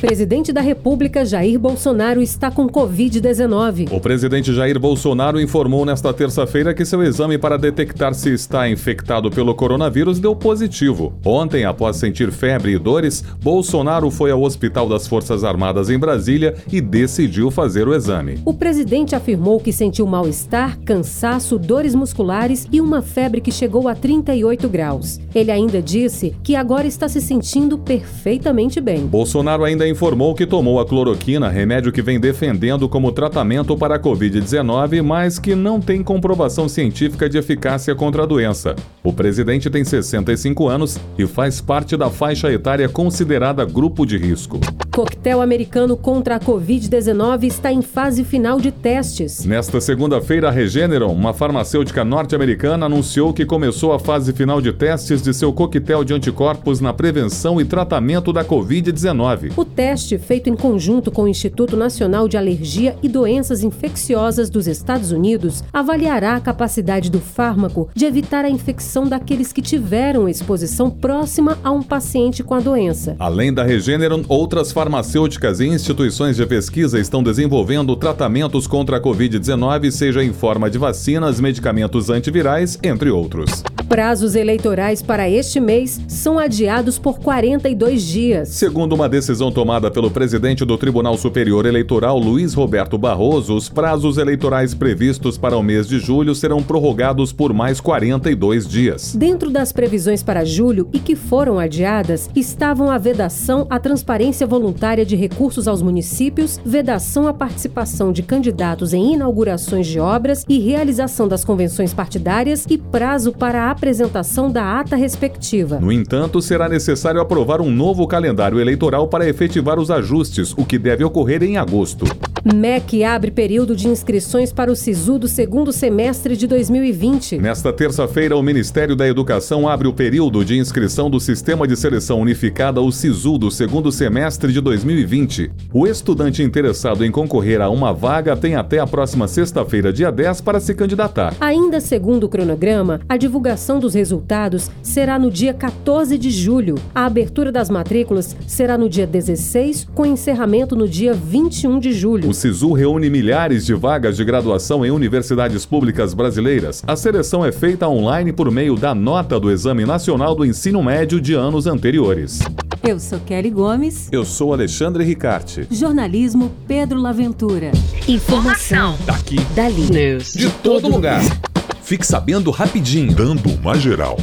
Presidente da República Jair Bolsonaro está com Covid-19. O presidente Jair Bolsonaro informou nesta terça-feira que seu exame para detectar se está infectado pelo coronavírus deu positivo. Ontem, após sentir febre e dores, Bolsonaro foi ao Hospital das Forças Armadas em Brasília e decidiu fazer o exame. O presidente afirmou que sentiu mal-estar, cansaço, dores musculares e uma febre que chegou a 38 graus. Ele ainda disse que agora está se sentindo perfeitamente bem. Bolsonaro ainda informou que tomou a cloroquina, remédio que vem defendendo como tratamento para a Covid-19, mas que não tem comprovação científica de eficácia contra a doença. O presidente tem 65 anos e faz parte da faixa etária considerada grupo de risco. Coquetel americano contra a Covid-19 está em fase final de testes. Nesta segunda-feira, a Regeneron, uma farmacêutica norte-americana, anunciou que começou a fase final de testes de seu coquetel de anticorpos na prevenção e tratamento da Covid-19. O teste, feito em conjunto com o Instituto Nacional de Alergia e Doenças Infecciosas dos Estados Unidos, avaliará a capacidade do fármaco de evitar a infecção daqueles que tiveram exposição próxima a um paciente com a doença. Além da Regeneron, outras farmacêuticas e instituições de pesquisa estão desenvolvendo tratamentos contra a Covid-19, seja em forma de vacinas, medicamentos antivirais, entre outros. Prazos eleitorais para este mês são adiados por 42 dias. Segundo uma decisão tomada pelo presidente do Tribunal Superior Eleitoral, Luiz Roberto Barroso, os prazos eleitorais previstos para o mês de julho serão prorrogados por mais 42 dias. Dentro das previsões para julho e que foram adiadas, estavam a vedação à transparência voluntária de recursos aos municípios, vedação à participação de candidatos em inaugurações de obras e realização das convenções partidárias e prazo para a apresentação da ata respectiva. No entanto, será necessário aprovar um novo calendário eleitoral para efetivar os ajustes, o que deve ocorrer em agosto. MEC abre período de inscrições para o SISU do segundo semestre de 2020. Nesta terça-feira, o Ministério da Educação abre o período de inscrição do Sistema de Seleção Unificada, o SISU, do segundo semestre de 2020. O estudante interessado em concorrer a uma vaga tem até a próxima sexta-feira, dia 10, para se candidatar. Ainda segundo o cronograma, a divulgação dos resultados será no dia 14 de julho. A abertura das matrículas será no dia 16, com encerramento no dia 21 de julho. O SISU reúne milhares de vagas de graduação em universidades públicas brasileiras. A seleção é feita online por meio da nota do Exame Nacional do Ensino Médio de anos anteriores. Eu sou Kelly Gomes. Eu sou Alexandre Ricarte. Jornalismo Pedro Laventura. Informação. Daqui. Dali. News. De todo lugar. Fique sabendo rapidinho. Dando uma geral.